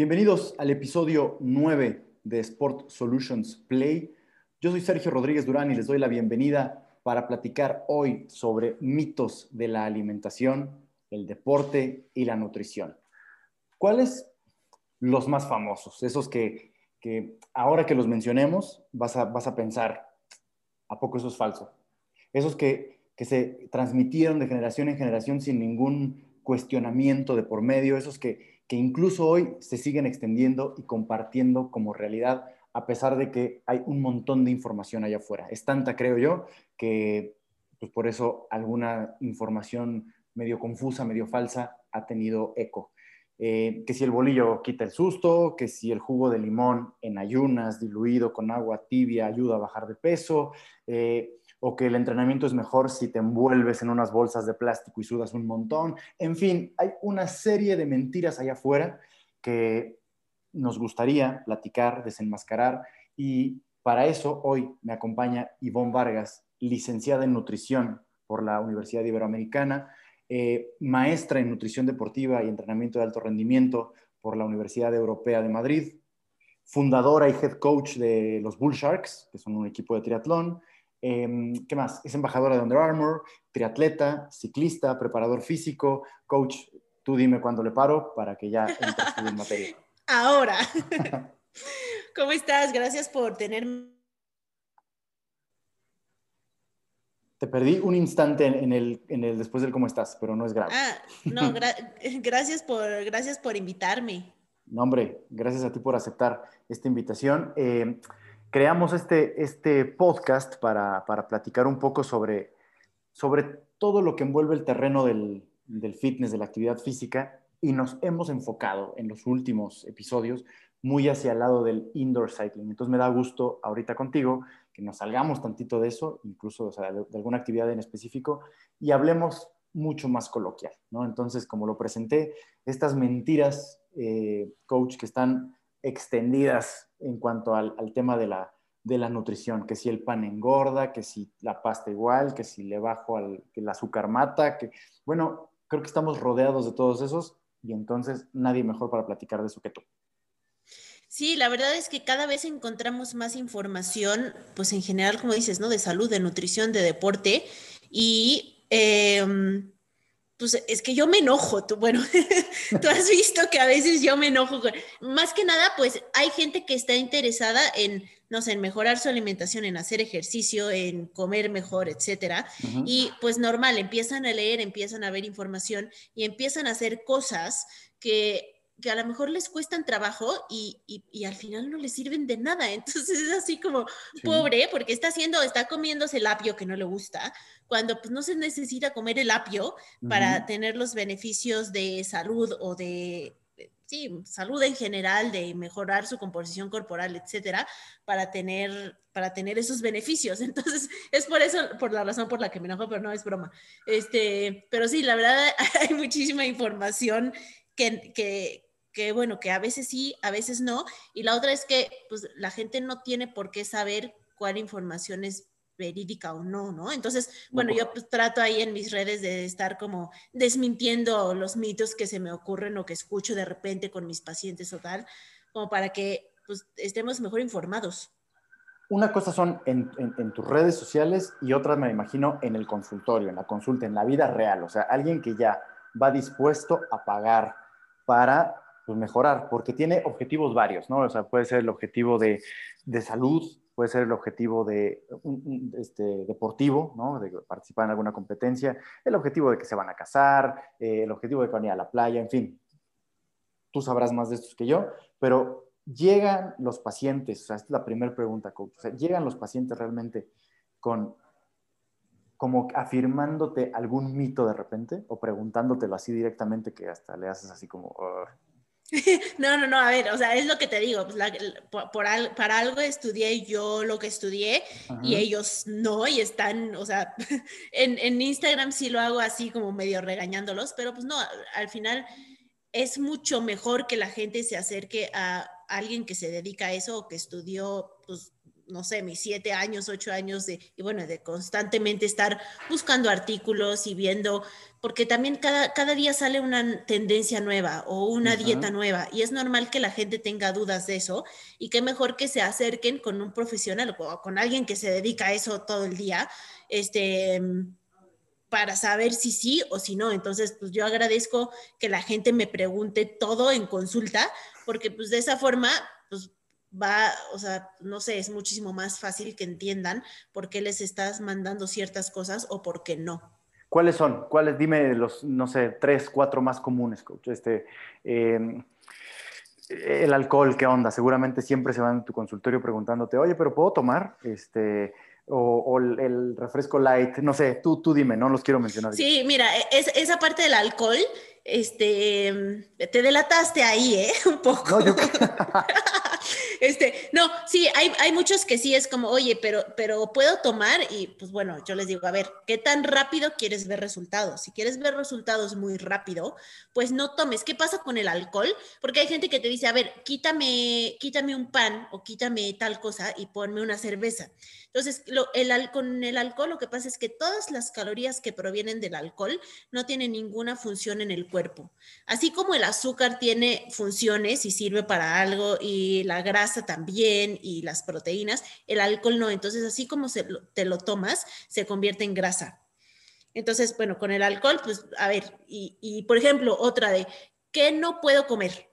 Bienvenidos al episodio 9 de Sport Solutions Play. Yo soy Sergio Rodríguez Durán y les doy la bienvenida para platicar hoy sobre mitos de la alimentación, el deporte y la nutrición. ¿Cuáles los más famosos? Esos que, ahora que los mencionemos vas a, vas a pensar, ¿a poco eso es falso? Esos que, que se transmitieron de generación en generación sin ningún cuestionamiento de por medio, esos que, que incluso hoy se siguen extendiendo y compartiendo como realidad, a pesar de que hay un montón de información allá afuera. Es tanta, creo yo, que pues por eso alguna información medio confusa, medio falsa, ha tenido eco. Eh, que si el bolillo quita el susto, que si el jugo de limón en ayunas diluido con agua tibia ayuda a bajar de peso, eh, o que el entrenamiento es mejor si te envuelves en unas bolsas de plástico y sudas un montón. En fin, hay una serie de mentiras allá afuera que nos gustaría platicar, desenmascarar y para eso hoy me acompaña Ivonne Vargas, licenciada en nutrición por la Universidad Iberoamericana, eh, maestra en nutrición deportiva y entrenamiento de alto rendimiento por la Universidad Europea de Madrid, fundadora y head coach de los Bull Sharks, que son un equipo de triatlón, Em, ¿Qué más? Es embajadora de Under Armour, triatleta, ciclista, preparador físico, coach. Tú dime cuándo le paro para que ya entres en materia. Ahora. ¿Cómo estás? Gracias por tenerme. Te perdí un instante en el, en el después del cómo estás, pero no es grave. Ah, no, gracias, por, gracias por invitarme. No, hombre, gracias a ti por aceptar esta invitación. Eh, creamos este, este podcast para, para, platicar un poco sobre, sobre todo lo que envuelve el terreno del, del, fitness, de la actividad física, y nos hemos enfocado en los últimos episodios muy hacia el lado del indoor cycling. Entonces me da gusto ahorita contigo que nos salgamos tantito de eso, incluso de, alguna actividad en específico, y hablemos mucho más coloquial, ¿no? Entonces, como lo presenté, estas mentiras, eh, coach, que están extendidas en cuanto al, tema de la, de la, nutrición, que si el pan engorda, que si la pasta igual, que si le bajo al, que el azúcar mata, que bueno, creo que estamos rodeados de todos esos y entonces nadie mejor para platicar de eso que tú. Sí, la verdad es que cada vez encontramos más información, pues en general, como dices, ¿no? De salud, de nutrición, de deporte y... Em, pues es que yo me enojo, tú, bueno, tú has visto que a veces yo me enojo. Más que nada, pues hay gente que está interesada en, no sé, en mejorar su alimentación, en hacer ejercicio, en comer mejor, etcétera. Y pues normal, empiezan a leer, empiezan a ver información y empiezan a hacer cosas que que a lo mejor les cuestan trabajo y, y, al final no les sirven de nada. Entonces es así como pobre porque está haciendo, está comiéndose el apio que no le gusta, cuando pues no se necesita comer el apio para tener los beneficios de salud o de, sí, salud en general, de mejorar su composición corporal, etcétera, para tener, para tener esos beneficios. Entonces, es por eso, por la razón por la que me enojo, pero no es broma. Este, pero sí, la verdad, hay muchísima información que, que, que bueno, que a veces sí, a veces no. Y la otra es que pues la gente no tiene por qué saber cuál información es verídica o no, ¿no? Entonces, bueno, yo pues, trato ahí en mis redes de estar como desmintiendo los mitos que se me ocurren o que escucho de repente con mis pacientes o tal, como para que pues estemos mejor informados. Una cosa son en, en tus redes sociales y otra me imagino en el consultorio, en la consulta, en la vida real, o sea, alguien que ya va dispuesto a pagar para pues, mejorar, porque tiene objetivos varios, ¿no? O sea, puede ser el objetivo de, de salud, puede ser el objetivo de, este, deportivo, ¿no? De participar en alguna competencia, el objetivo de que se van a casar, eh, el objetivo de que van a ir a la playa, en fin. Tú sabrás más de estos que yo, pero llegan los pacientes, o sea, esta es la primera pregunta, o sea, llegan los pacientes realmente con como afirmándote algún mito de repente o preguntándotelo así directamente que hasta le haces así como, No, no, no, a ver, o sea, es lo que te digo, pues por, para algo estudié yo lo que estudié y ellos no, y están, o sea, en, en, Instagram sí lo hago así como medio regañándolos, pero pues no, al final es mucho mejor que la gente se acerque a alguien que se dedica a eso o que estudió, pues, no sé, mis siete años, ocho años de, y bueno, de constantemente estar buscando artículos y viendo, porque también cada, cada día sale una tendencia nueva o una dieta nueva y es normal que la gente tenga dudas de eso y qué mejor que se acerquen con un profesional o con alguien que se dedica a eso todo el día, este, para saber si sí o si no. Entonces, pues yo agradezco que la gente me pregunte todo en consulta, porque pues de esa forma, va, o sea, no sé, es muchísimo más fácil que entiendan por qué les estás mandando ciertas cosas o por qué no. ¿Cuáles son? ¿Cuáles? Dime los, no sé, tres, cuatro más comunes, coach. Este, em, el alcohol, ¿qué onda? Seguramente siempre se van en tu consultorio preguntándote, oye, pero ¿puedo tomar? Este, o, el, refresco light, no sé, tú, tú dime, no los quiero mencionar. Sí, mira, es, esa parte del alcohol, este, te delataste ahí, ¿eh? Un poco. No, Este, no, sí, hay, hay muchos que sí es como, oye, pero, pero puedo tomar y pues bueno, yo les digo, a ver, ¿qué tan rápido quieres ver resultados? Si quieres ver resultados muy rápido, pues no tomes. ¿Qué pasa con el alcohol? Porque hay gente que te dice, a ver, quítame, quítame un pan o quítame tal cosa y ponme una cerveza. Entonces, el, con el alcohol lo que pasa es que todas las calorías que provienen del alcohol no tienen ninguna función en el cuerpo. Así como el azúcar tiene funciones y sirve para algo y la grasa también y las proteínas, el alcohol no. Entonces, así como te lo tomas, se convierte en grasa. Entonces, bueno, con el alcohol, pues, a ver, y, y por ejemplo, otra de, ¿qué no puedo comer?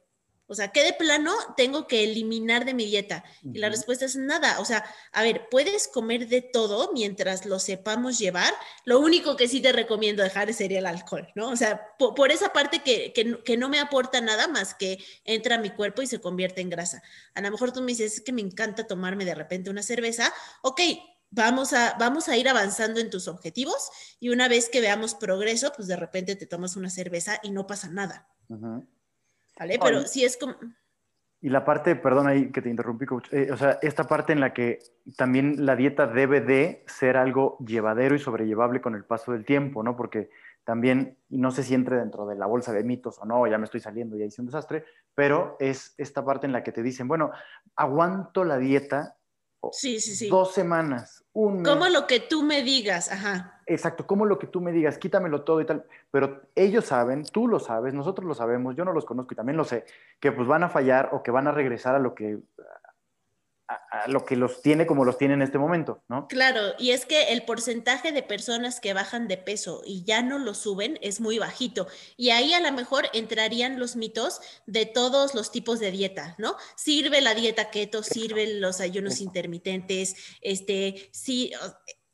O sea, ¿qué de plano tengo que eliminar de mi dieta? Y la respuesta es nada. O sea, a ver, puedes comer de todo mientras lo sepamos llevar. Lo único que sí te recomiendo dejar sería el alcohol, ¿no? O sea, por, esa parte que, que, no me aporta nada más que entra a mi cuerpo y se convierte en grasa. A lo mejor tú me dices, es que me encanta tomarme de repente una cerveza. Ok, vamos a, vamos a ir avanzando en tus objetivos y una vez que veamos progreso, pues de repente te tomas una cerveza y no pasa nada. ¿Vale? Pero si es como... Y la parte, perdón ahí que te interrumpí, eh, o sea, esta parte en la que también la dieta debe de ser algo llevadero y sobrellevable con el paso del tiempo, ¿no? Porque también, y no sé si entre dentro de la bolsa de mitos o no, ya me estoy saliendo, ya hice un desastre, pero es esta parte en la que te dicen, bueno, aguanto la dieta sí, sí, sí. dos semanas, un mes. Como lo que tú me digas, ajá. Exacto, como lo que tú me digas, quítamelo todo y tal. Pero ellos saben, tú lo sabes, nosotros lo sabemos, yo no los conozco y también lo sé, que pues van a fallar o que van a regresar a lo que a, lo que los tiene como los tiene en este momento, ¿no? Claro, y es que el porcentaje de personas que bajan de peso y ya no lo suben es muy bajito. Y ahí a lo mejor entrarían los mitos de todos los tipos de dieta, ¿no? Sirve la dieta keto, sirven los ayunos intermitentes, este, sí,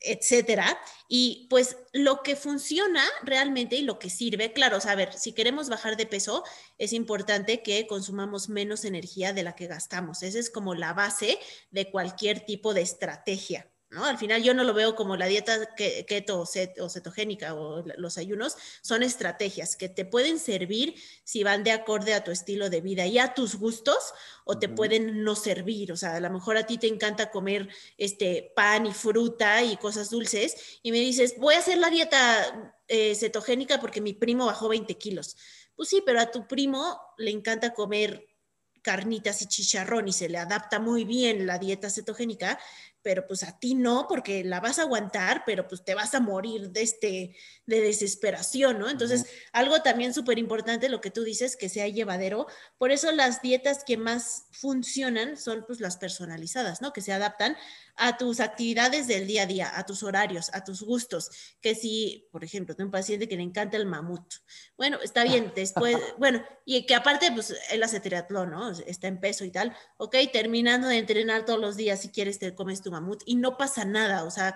etcétera. Y pues lo que funciona realmente y lo que sirve, claro, ver, si queremos bajar de peso, es importante que consumamos menos energía de la que gastamos. Esa es como la base de cualquier tipo de estrategia. Al final yo no lo veo como la dieta keto o, cetogénica o los ayunos, son estrategias que te pueden servir si van de acorde a tu estilo de vida y a tus gustos o te pueden no servir, o sea, a lo mejor a ti te encanta comer este pan y fruta y cosas dulces y me dices, voy a hacer la dieta eh, cetogénica porque mi primo bajó 20 kilos. Pues sí, pero a tu primo le encanta comer carnitas y chicharrón y se le adapta muy bien la dieta cetogénica, pero pues a ti no, porque la vas a aguantar, pero pues te vas a morir de, este, de desesperación, ¿no? Entonces, algo también súper importante, lo que tú dices, que sea llevadero. Por eso las dietas que más funcionan son pues las personalizadas, ¿no? Que se adaptan a tus actividades del día a día, a tus horarios, a tus gustos. Que si, por ejemplo, tengo un paciente que le encanta el mamut. Bueno, está bien, después, bueno, y que aparte, pues él hace triatlón, ¿no? Está en peso y tal. Ok, terminando de entrenar todos los días, si quieres, te comes tu mamut y no pasa nada, o sea,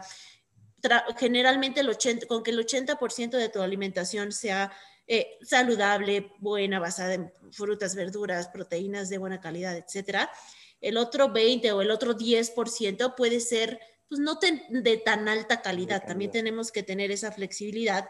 generalmente el 80, con que el 80% de tu alimentación sea eh, saludable, buena, basada en frutas, verduras, proteínas de buena calidad, etcétera, el otro 20 o el otro 10% puede ser pues no de tan alta calidad. También tenemos que tener esa flexibilidad.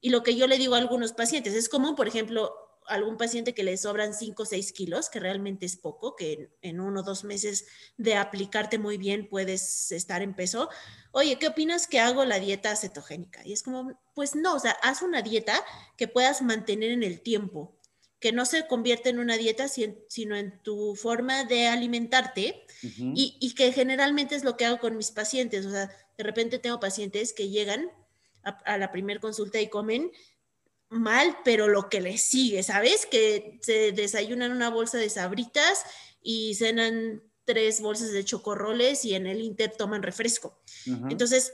Y lo que yo le digo a algunos pacientes, es común, por ejemplo, algún paciente que le sobran 5 o 6 kilos, que realmente es poco, que en uno o dos meses de aplicarte muy bien puedes estar en peso. Oye, ¿qué opinas que hago la dieta cetogénica? Y es como, pues no, o sea, haz una dieta que puedas mantener en el tiempo, que no se convierte en una dieta, sino en tu forma de alimentarte y, y, que generalmente es lo que hago con mis pacientes. O sea, de repente tengo pacientes que llegan a, la primera consulta y comen mal, pero lo que les sigue, ¿sabes? Que se desayunan una bolsa de sabritas y cenan tres bolsas de chocorroles y en el Inter toman refresco. Entonces,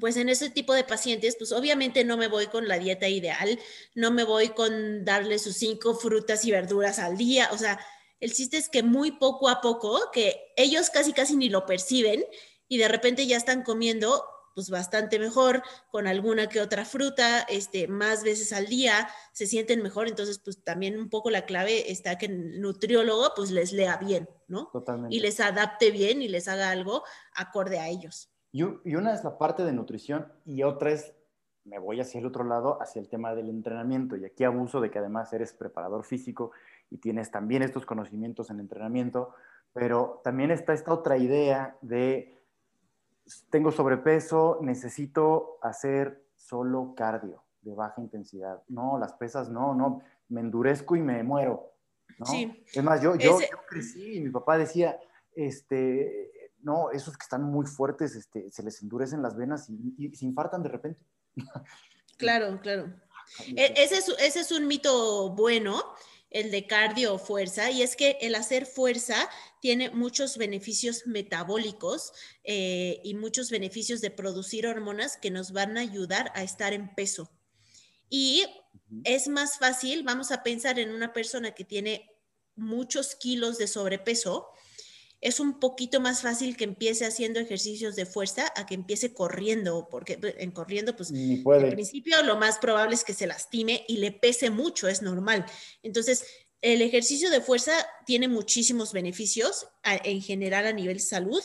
pues en ese tipo de pacientes, pues obviamente no me voy con la dieta ideal, no me voy con darle sus cinco frutas y verduras al día, o sea, el chiste es que muy poco a poco, que ellos casi casi ni lo perciben y de repente ya están comiendo pues bastante mejor, con alguna que otra fruta, este, más veces al día, se sienten mejor, entonces pues también un poco la clave está que el nutriólogo pues les lea bien, ¿no? Totalmente. Y les adapte bien y les haga algo acorde a ellos. Y, y una es la parte de nutrición y otra es, me voy hacia el otro lado, hacia el tema del entrenamiento. Y aquí abuso de que además eres preparador físico y tienes también estos conocimientos en entrenamiento, pero también está esta otra idea de tengo sobrepeso, necesito hacer solo cardio de baja intensidad. No, las pesas no, no, me endurezco y me muero. ¿no? Sí. Es más, yo, yo, crecí y mi papá decía, este, no, esos que están muy fuertes, este, se les endurecen las venas y, se infartan de repente. Claro, claro. E, ese es, ese es un mito bueno el de cardio o fuerza, y es que el hacer fuerza tiene muchos beneficios metabólicos eh, y muchos beneficios de producir hormonas que nos van a ayudar a estar en peso. Y es más fácil, vamos a pensar en una persona que tiene muchos kilos de sobrepeso, es un poquito más fácil que empiece haciendo ejercicios de fuerza a que empiece corriendo, porque pues, en corriendo, pues al principio lo más probable es que se lastime y le pese mucho, es normal. Entonces, el ejercicio de fuerza tiene muchísimos beneficios en general a nivel salud.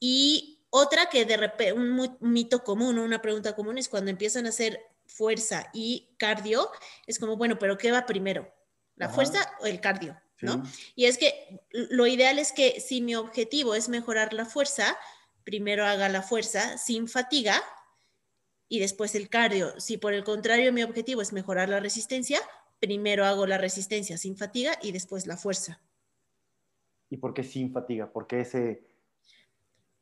Y otra que de repente, un mito común, una pregunta común es cuando empiezan a hacer fuerza y cardio, es como, bueno, pero ¿qué va primero? ¿La fuerza o el cardio? ¿No? Y es que lo ideal es que si mi objetivo es mejorar la fuerza, primero haga la fuerza sin fatiga y después el cardio. Si por el contrario mi objetivo es mejorar la resistencia, primero hago la resistencia sin fatiga y después la fuerza. ¿Y por qué sin fatiga? Porque ese...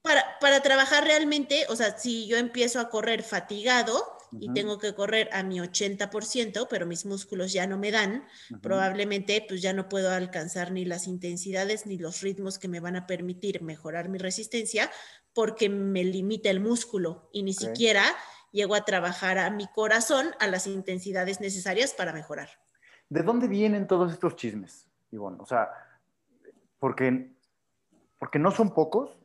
Para, para trabajar realmente, o sea, si yo empiezo a correr fatigado, y tengo que correr a mi 80%, pero mis músculos ya no me dan, probablemente pues ya no puedo alcanzar ni las intensidades ni los ritmos que me van a permitir mejorar mi resistencia porque me limita el músculo y ni siquiera llego a trabajar a mi corazón a las intensidades necesarias para mejorar. ¿De dónde vienen todos estos chismes, Ivonne? O sea, porque, porque no son pocos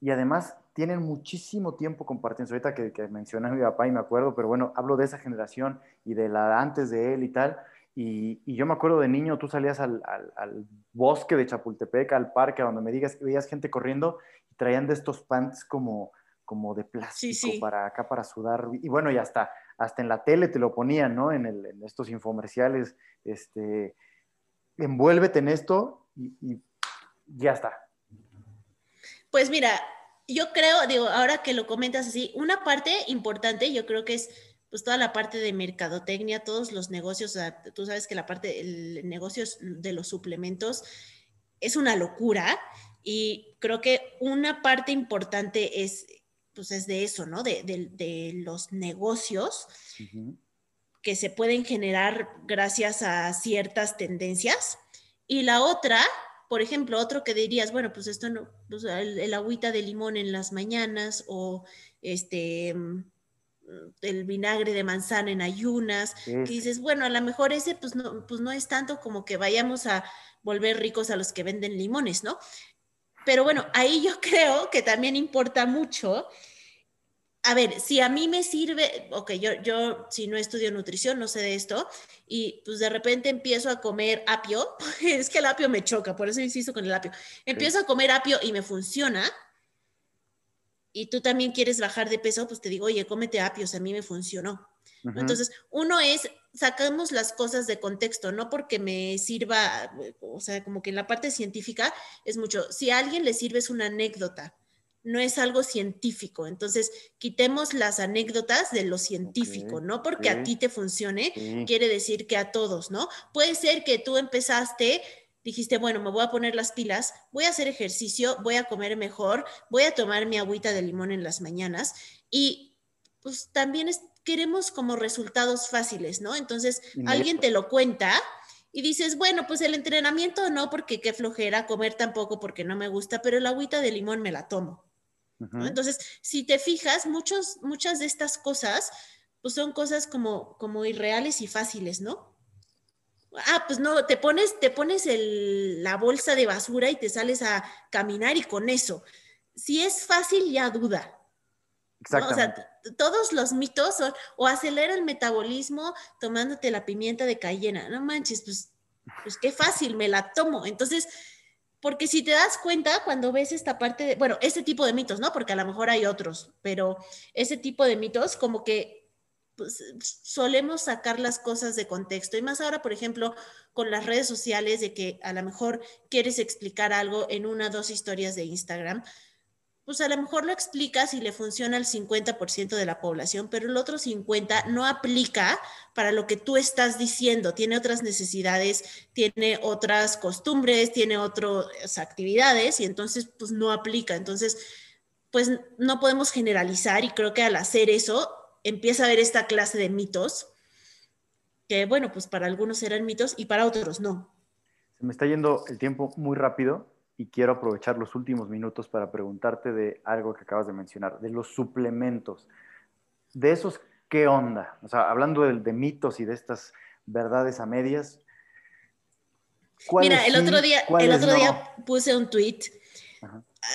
y además tienen muchísimo tiempo compartiendo. Ahorita que, que mencioné a mi papá y me acuerdo, pero bueno, hablo de esa generación y de la antes de él y tal. Y, y yo me acuerdo de niño, tú salías al, al, bosque de Chapultepec, al parque, donde me digas que veías gente corriendo y traían de estos pants como, como de plástico para acá, para sudar. Y bueno, ya está, hasta en la tele te lo ponían, ¿no? En, el, en estos infomerciales, este, envuélvete en esto y, y ya está. Pues mira, yo creo, digo, ahora que lo comentas así, una parte importante yo creo que es pues toda la parte de mercadotecnia, todos los negocios, tú sabes que la parte, el negocio de los suplementos es una locura y creo que una parte importante es, pues es de eso, ¿no? De, de, los negocios que se pueden generar gracias a ciertas tendencias. Y la otra por ejemplo, otro que dirías, bueno, pues esto no, pues el, agüita de limón en las mañanas o este mm, el vinagre de manzana en ayunas, que dices, bueno, a lo mejor ese pues no, pues no es tanto como que vayamos a volver ricos a los que venden limones, ¿no? Pero bueno, ahí yo creo que también importa mucho a ver, si a mí me sirve, ok, yo, yo si no estudio nutrición, no sé de esto, y pues de repente empiezo a comer apio, es que el apio me choca, por eso insisto con el apio, empiezo a comer apio y me funciona, y tú también quieres bajar de peso, pues te digo, oye, cómete apios, a mí me funcionó. Entonces, uno es, sacamos las cosas de contexto, no porque me sirva, o sea, como que en la parte científica es mucho, si a alguien le sirve es una anécdota, no es algo científico. Entonces, quitemos las anécdotas de lo científico, no porque a ti te funcione, quiere decir que a todos, ¿no? Puede ser que tú empezaste, dijiste, bueno, me voy a poner las pilas, voy a hacer ejercicio, voy a comer mejor, voy a tomar mi agüita de limón en las mañanas y pues también queremos como resultados fáciles, ¿no? Entonces, alguien te lo cuenta y dices, bueno, pues el entrenamiento no, porque qué flojera, comer tampoco porque no me gusta, pero el agüita de limón me la tomo. Entonces, si te fijas, muchos, muchas de estas cosas, pues son cosas como, como irreales y fáciles, ¿no? Ah, pues no, te pones, te pones la bolsa de basura y te sales a caminar y con eso. Si es fácil, ya duda. Exactamente. O sea, todos los mitos son, o acelera el metabolismo tomándote la pimienta de cayena. No manches, pues, pues qué fácil, me la tomo. Entonces, porque si te das cuenta, cuando ves esta parte de, bueno, este tipo de mitos, ¿no? Porque a lo mejor hay otros, pero ese tipo de mitos como que pues, solemos sacar las cosas de contexto. Y más ahora, por ejemplo, con las redes sociales, de que a lo mejor quieres explicar algo en una o dos historias de Instagram, pues a lo mejor lo explicas y le funciona al 50% de la población, pero el otro 50% no aplica para lo que tú estás diciendo. Tiene otras necesidades, tiene otras costumbres, tiene otras actividades y entonces pues no aplica. Entonces, pues no podemos generalizar y creo que al hacer eso empieza a haber esta clase de mitos que, bueno, pues para algunos eran mitos y para otros no. Se me está yendo el tiempo muy rápido y quiero aprovechar los últimos minutos para preguntarte de algo que acabas de mencionar, de los suplementos. De esos, ¿qué onda? O sea, hablando de, mitos y de estas verdades a medias. Mira, el otro día, el otro día puse un tweet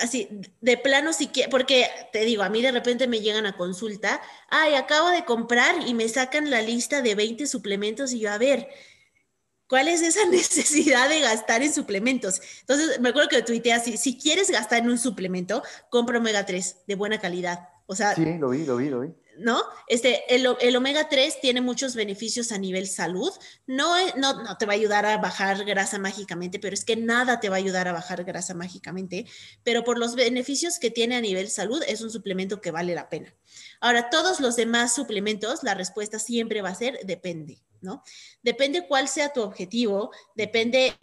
así, de plano, si porque te digo, a mí de repente me llegan a consulta, ay, acabo de comprar y me sacan la lista de 20 suplementos y yo, a ver, ¿Cuál es esa necesidad de gastar en suplementos? Entonces, me acuerdo que tuiteé así, si quieres gastar en un suplemento, compra omega 3 de buena calidad. O sea, sí, lo vi, lo vi, lo vi. ¿No? Este, el, el omega 3 tiene muchos beneficios a nivel salud. No, no, no te va a ayudar a bajar grasa mágicamente, pero es que nada te va a ayudar a bajar grasa mágicamente. Pero por los beneficios que tiene a nivel salud, es un suplemento que vale la pena. Ahora, todos los demás suplementos, la respuesta siempre va a ser depende. ¿No? Depende cuál sea tu objetivo, depende,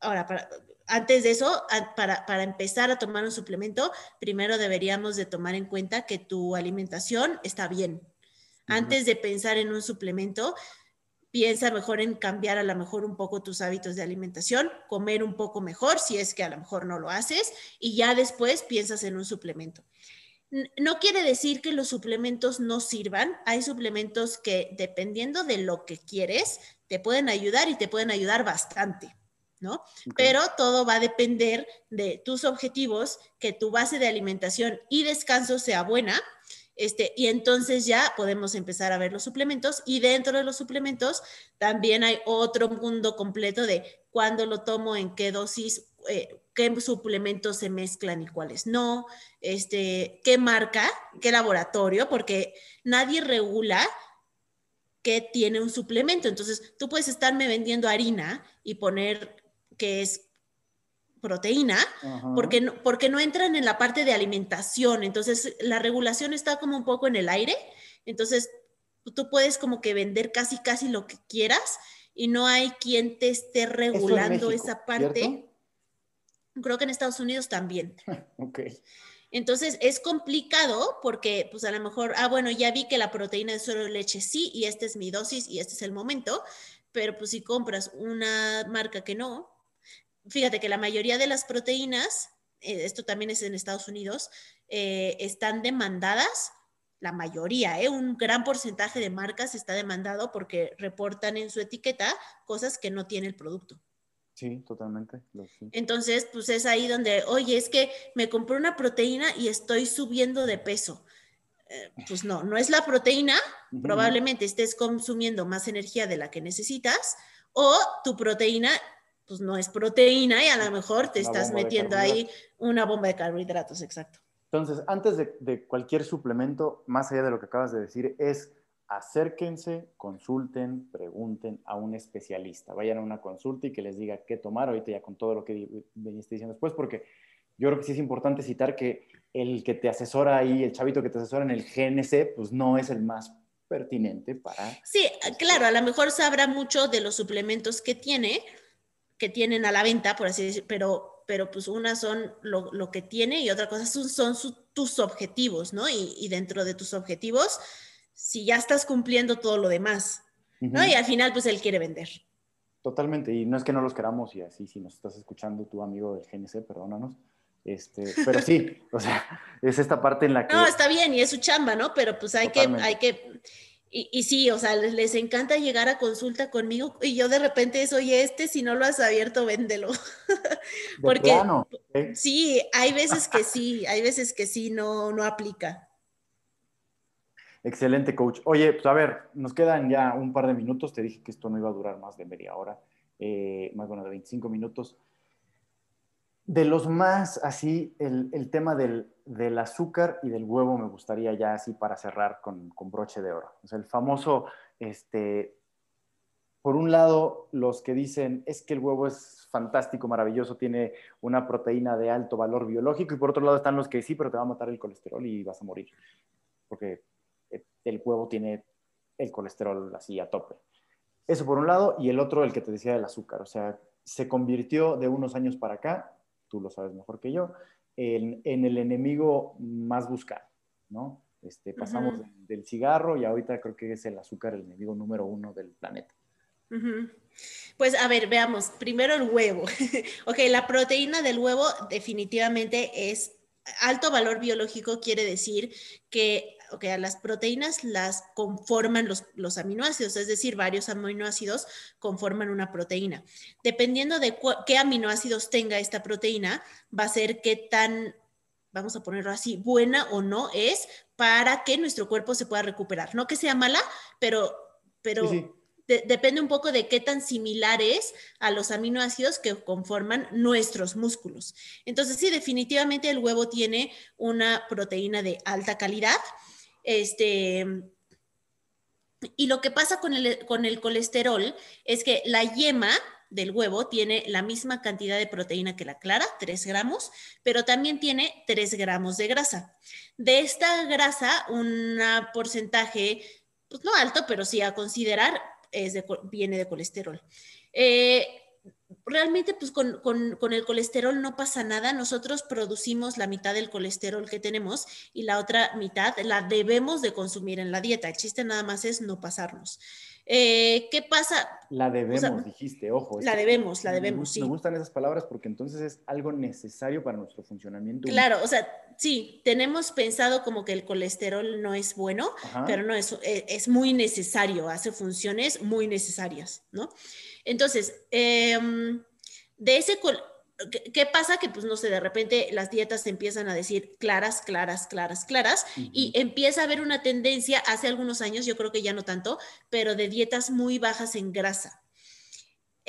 ahora, antes de eso, para, empezar a tomar un suplemento, primero deberíamos de tomar en cuenta que tu alimentación está bien. Antes de pensar en un suplemento, piensa mejor en cambiar a lo mejor un poco tus hábitos de alimentación, comer un poco mejor si es que a lo mejor no lo haces y ya después piensas en un suplemento. No quiere decir que los suplementos no sirvan. Hay suplementos que dependiendo de lo que quieres, te pueden ayudar y te pueden ayudar bastante, ¿no? Pero todo va a depender de tus objetivos, que tu base de alimentación y descanso sea buena. Este, y entonces ya podemos empezar a ver los suplementos y dentro de los suplementos también hay otro mundo completo de cuándo lo tomo, en qué dosis, eh, qué suplementos se mezclan y cuáles no, este, qué marca, qué laboratorio, porque nadie regula qué tiene un suplemento. Entonces, tú puedes estarme vendiendo harina y poner que es proteína, porque no, porque no entran en la parte de alimentación. Entonces, la regulación está como un poco en el aire. Entonces, tú puedes como que vender casi, casi lo que quieras y no hay quien te esté regulando esa parte. Creo que en Estados Unidos también. ok. Entonces es complicado porque pues a lo mejor, ah, bueno, ya vi que la proteína de suero de leche sí y esta es mi dosis y este es el momento, pero pues si compras una marca que no, fíjate que la mayoría de las proteínas, eh, esto también es en Estados Unidos, eh, están demandadas, la mayoría, ¿eh? un gran porcentaje de marcas está demandado porque reportan en su etiqueta cosas que no tiene el producto. Sí, totalmente. Entonces, pues es ahí donde, oye, es que me compré una proteína y estoy subiendo de peso. Eh, pues no, no es la proteína, probablemente estés consumiendo más energía de la que necesitas, o tu proteína, pues no es proteína y a lo mejor te estás metiendo ahí una bomba de carbohidratos, exacto. Entonces, antes de, de cualquier suplemento, más allá de lo que acabas de decir, es acérquense, consulten, pregunten a un especialista. Vayan a una consulta y que les diga qué tomar. Ahorita ya con todo lo que viniste diciendo después, porque yo creo que sí es importante citar que el que te asesora ahí, el chavito que te asesora en el GNC, pues no es el más pertinente para... Sí, claro, a lo mejor sabrá mucho de los suplementos que tiene, que tienen a la venta, por así decir, pero, pero pues una son lo, que tiene y otra cosa son, tus objetivos, ¿no? Y, dentro de tus objetivos, si ya estás cumpliendo todo lo demás, ¿no? Y al final, pues él quiere vender. Totalmente, y no es que no los queramos, y así, si nos estás escuchando, tu amigo del GNC, perdónanos, este, pero sí, o sea, es esta parte en la que... No, está bien, y es su chamba, ¿no? Pero pues hay que, hay que, y, sí, o sea, les, encanta llegar a consulta conmigo y yo de repente soy este, si no lo has abierto, véndelo. Porque sí, hay veces que sí, hay veces que sí, no, no aplica. Excelente, coach. Oye, pues a ver, nos quedan ya un par de minutos. Te dije que esto no iba a durar más de media hora, eh, más bueno, de 25 minutos. De los más así, el, tema del, azúcar y del huevo me gustaría ya así para cerrar con, broche de oro. O sea, el famoso, este, por un lado, los que dicen es que el huevo es fantástico, maravilloso, tiene una proteína de alto valor biológico, y por otro lado están los que sí, pero te va a matar el colesterol y vas a morir, porque el huevo tiene el colesterol así a tope. Eso por un lado, y el otro, el que te decía del azúcar, o sea, se convirtió de unos años para acá tú lo sabes mejor que yo, en, el enemigo más buscado, ¿no? Este, pasamos del cigarro y ahorita creo que es el azúcar el enemigo número uno del planeta. Pues a ver, veamos. Primero el huevo. ok, la proteína del huevo definitivamente es alto valor biológico, quiere decir que ok, a las proteínas las conforman los, aminoácidos, es decir, varios aminoácidos conforman una proteína. Dependiendo de qué aminoácidos tenga esta proteína, va a ser qué tan, vamos a ponerlo así, buena o no es para que nuestro cuerpo se pueda recuperar. No que sea mala, pero, pero depende un poco de qué tan similares a los aminoácidos que conforman nuestros músculos. Entonces, sí, definitivamente el huevo tiene una proteína de alta calidad este, y lo que pasa con el, con el colesterol es que la yema del huevo tiene la misma cantidad de proteína que la clara, 3 gramos, pero también tiene 3 gramos de grasa. De esta grasa, un porcentaje, pues no alto, pero sí a considerar, es viene de colesterol. Eh, realmente pues con, el colesterol no pasa nada. Nosotros producimos la mitad del colesterol que tenemos y la otra mitad la debemos de consumir en la dieta. El chiste nada más es no pasarnos. Eh, ¿Qué pasa? La debemos, dijiste, ojo. La debemos, la debemos, sí. Me gustan esas palabras porque entonces es algo necesario para nuestro funcionamiento. Claro, o sea, sí, tenemos pensado como que el colesterol no es bueno, pero no, es, e, es muy necesario, hace funciones muy necesarias, ¿no? Entonces, em, de ese, ¿qué pasa? Que pues no sé, de repente las dietas se empiezan a decir claras, claras, claras, claras, y empieza a haber una tendencia hace algunos años, yo creo que ya no tanto, pero de dietas muy bajas en grasa.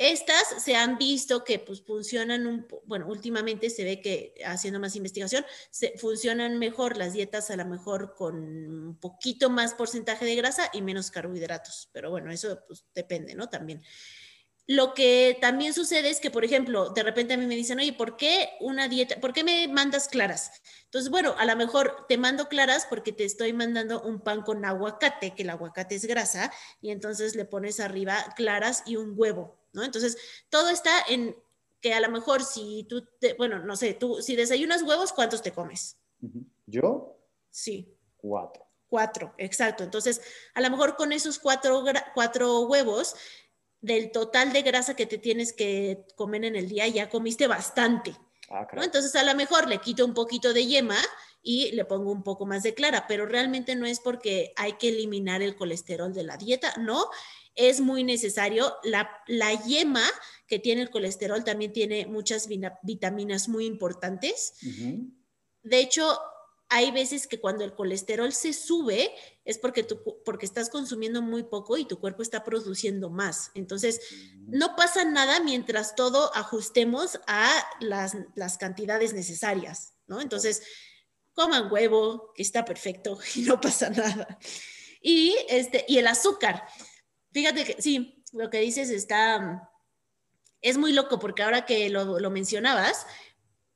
Estas se han visto que pues funcionan, un, bueno, últimamente se ve que haciendo más investigación, se, funcionan mejor las dietas a lo mejor con un poquito más porcentaje de grasa y menos carbohidratos, pero bueno, eso pues depende, ¿no? También. Lo que también sucede es que, por ejemplo, de repente a mí me dicen, oye, ¿por qué una dieta? ¿Por qué me mandas claras? Entonces, bueno, a lo mejor te mando claras porque te estoy mandando un pan con aguacate, que el aguacate es grasa, y entonces le pones arriba claras y un huevo, ¿no? Entonces, todo está en que a lo mejor si tú, bueno, no sé, tú, si desayunas huevos, ¿cuántos te comes? ¿Yo? Sí. Cuatro. Cuatro, exacto. Entonces, a lo mejor con esos cuatro, cuatro huevos del total de grasa que te tienes que comer en el día, ya comiste bastante. Ah, Entonces a lo mejor le quito un poquito de yema y le pongo un poco más de clara, pero realmente no es porque hay que eliminar el colesterol de la dieta, no, es muy necesario. La, la yema que tiene el colesterol también tiene muchas vitaminas muy importantes. De hecho, hay veces que cuando el colesterol se sube es porque, tú, porque estás consumiendo muy poco y tu cuerpo está produciendo más. Entonces, no pasa nada mientras todo ajustemos a las, las cantidades necesarias, ¿no? Entonces, coman huevo, que está perfecto y no pasa nada. Y, este, y el azúcar. Fíjate que sí, lo que dices está, es muy loco porque ahora que lo, lo mencionabas,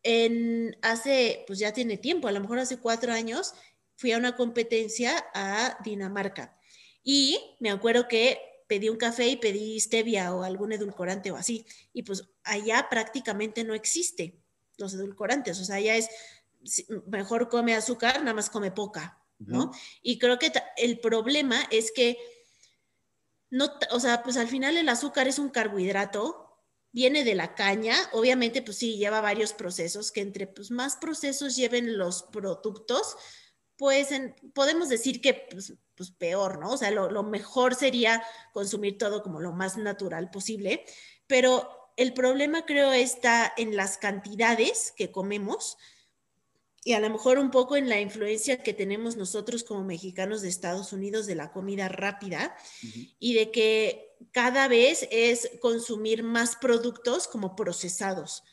en hace, pues ya tiene tiempo, a lo mejor hace cuatro años, fui a una competencia a Dinamarca y me acuerdo que pedí un café y pedí stevia o algún edulcorante o así, y pues allá prácticamente no existe los edulcorantes, o sea, allá es mejor come azúcar, nada más come poca, ¿no? Y creo que el problema es que no, o sea, pues al final el azúcar es un carbohidrato viene de la caña, obviamente pues sí, lleva varios procesos, que entre pues, más procesos lleven los productos, pues podemos decir que pues, pues, peor, ¿no? O sea, lo, lo mejor sería consumir todo como lo más natural posible, pero el problema creo está en las cantidades que comemos y a lo mejor un poco en la influencia que tenemos nosotros como mexicanos de Estados Unidos de la comida rápida y de que cada vez es consumir más productos como procesados.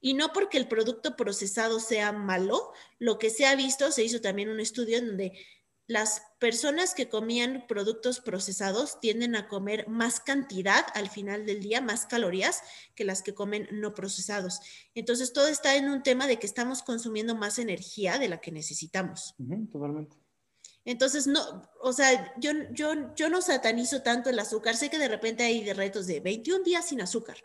Y no porque el producto procesado sea malo, lo que se ha visto, se hizo también un estudio en donde las personas que comían productos procesados tienden a comer más cantidad al final del día, más calorías que las que comen no procesados. Entonces, todo está en un tema de que estamos consumiendo más energía de la que necesitamos. totalmente. Entonces, no, o sea, yo, yo, yo no satanizo tanto el azúcar. Sé que de repente hay de retos de 21 días sin azúcar.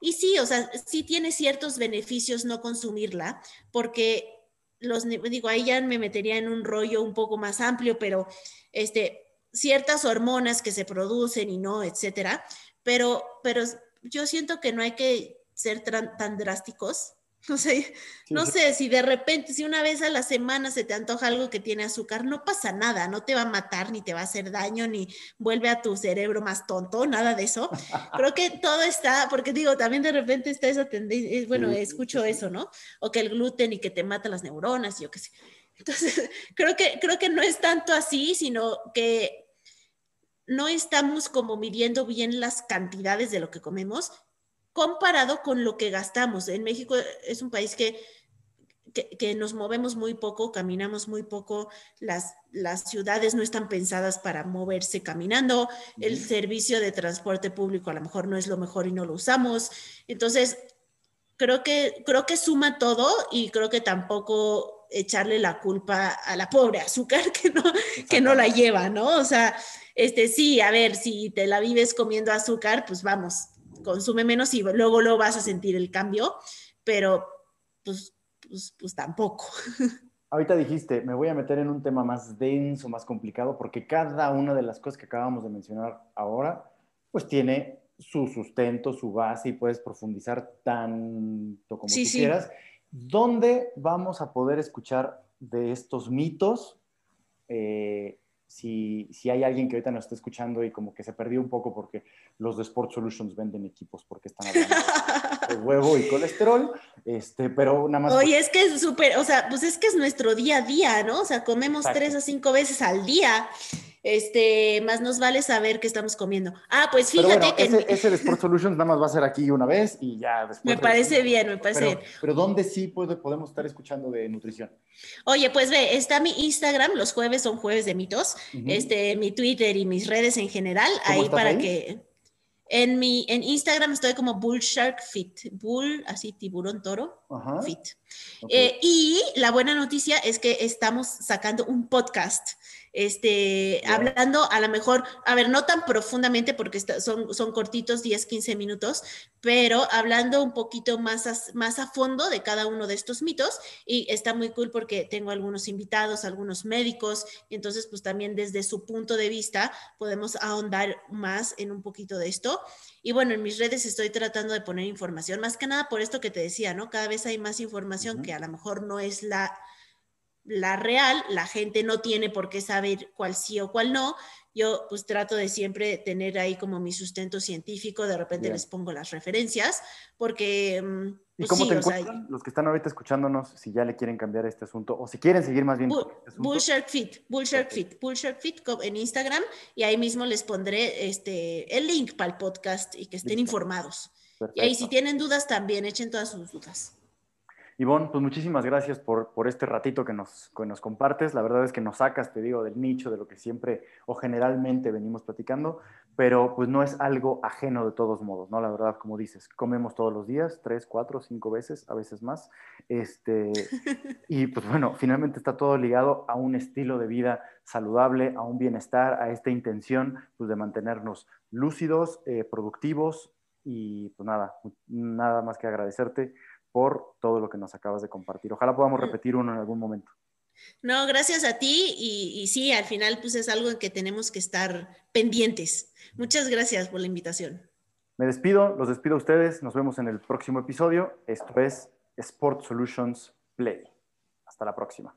Y sí, o sea, sí tiene ciertos beneficios no consumirla, porque los, digo, ahí ya me metería en un rollo un poco más amplio, pero este, ciertas hormonas que se producen y no, etcétera, pero, pero yo siento que no hay que ser tan drásticos No sé, no sé, si de repente, si una vez a la semana se te antoja algo que tiene azúcar, no pasa nada, no te va a matar, ni te va a hacer daño, ni vuelve a tu cerebro más tonto, nada de eso. Creo que todo está, porque digo, también de repente está esa tendencia, bueno, escucho eso, ¿no? O que el gluten y que te mata las neuronas, yo qué sé. Entonces, creo que, creo que no es tanto así, sino que no estamos como midiendo bien las cantidades de lo que comemos comparado con lo que gastamos. En México es un país que, que, nos movemos muy poco, caminamos muy poco, las, las ciudades no están pensadas para moverse caminando, el servicio de transporte público a lo mejor no es lo mejor y no lo usamos. Entonces, creo que, creo que suma todo y creo que tampoco echarle la culpa a la pobre azúcar que no, que no la lleva, ¿no? O sea, este, sí, a ver, si te la vives comiendo azúcar, pues vamos, consume menos y luego lo vas a sentir el cambio, pero pues, pues, pues tampoco. Ahorita dijiste, me voy a meter en un tema más denso, más complicado, porque cada una de las cosas que acabamos de mencionar ahora, pues tiene su sustento, su base y puedes profundizar tanto como tú quieras. ¿Dónde vamos a poder escuchar de estos mitos? Eh, si, si, hay alguien que ahorita nos está escuchando y como que se perdió un poco porque los de Sport Solutions venden equipos porque están hablando de huevo y colesterol, este, pero nada más... Oye, es que es súper, o sea, pues es que es nuestro día a día, ¿no? O sea, comemos tres a cinco veces al día este, más nos vale saber qué estamos comiendo. Ah, pues fíjate que... Ese, de Sport Solutions nada más va a ser aquí una vez y ya después... Me parece bien, me parece bien. Pero ¿dónde sí podemos estar escuchando de nutrición? Oye, pues ve, está mi Instagram, los jueves son jueves de mitos, este, mi Twitter y mis redes en general, ahí para que... En mi en Instagram estoy como Bull Shark Fit, Bull, así tiburón toro, Fit. Eh, y la buena noticia es que estamos sacando un podcast este, hablando a lo mejor, a ver, no tan profundamente porque son, son cortitos, 10, 15 minutos, pero hablando un poquito más a, más a fondo de cada uno de estos mitos y está muy cool porque tengo algunos invitados, algunos médicos, y entonces pues también desde su punto de vista podemos ahondar más en un poquito de esto. Y bueno, en mis redes estoy tratando de poner información, más que nada por esto que te decía, ¿no? Cada vez hay más información que a lo mejor no es la la real, la gente no tiene por qué saber cuál sí o cuál no. Yo pues trato de siempre tener ahí como mi sustento científico, de repente les pongo las referencias, porque... Mm, ¿Y pues cómo te encuentran los que están ahorita escuchándonos si ya le quieren cambiar este asunto o si quieren seguir más bien Bull, este Fit, Fit, Bullshark Fit en Instagram y ahí mismo les pondré este, el link para el podcast y que estén informados. Y ahí si tienen dudas también, echen todas sus dudas. Ivonne, pues muchísimas gracias por, por este ratito que nos, que nos compartes. La verdad es que nos sacas, te digo, del nicho, de lo que siempre o generalmente venimos platicando. pero pues no es algo ajeno de todos modos, ¿no? La verdad, como dices, comemos todos los días, tres, cuatro, cinco veces, a veces más. Este, y pues bueno, finalmente está todo ligado a un estilo de vida saludable, a un bienestar, a esta intención pues, de mantenernos lúcidos, eh, productivos y pues nada, nada más que agradecerte por todo lo que nos acabas de compartir. Ojalá podamos mm. repetir uno en algún momento. No, gracias a ti y, y, sí, al final pues es algo en que tenemos que estar pendientes. Muchas gracias por la invitación. Me despido, los despido a ustedes, nos vemos en el próximo episodio. Esto es Sport Solutions Play. Hasta la próxima.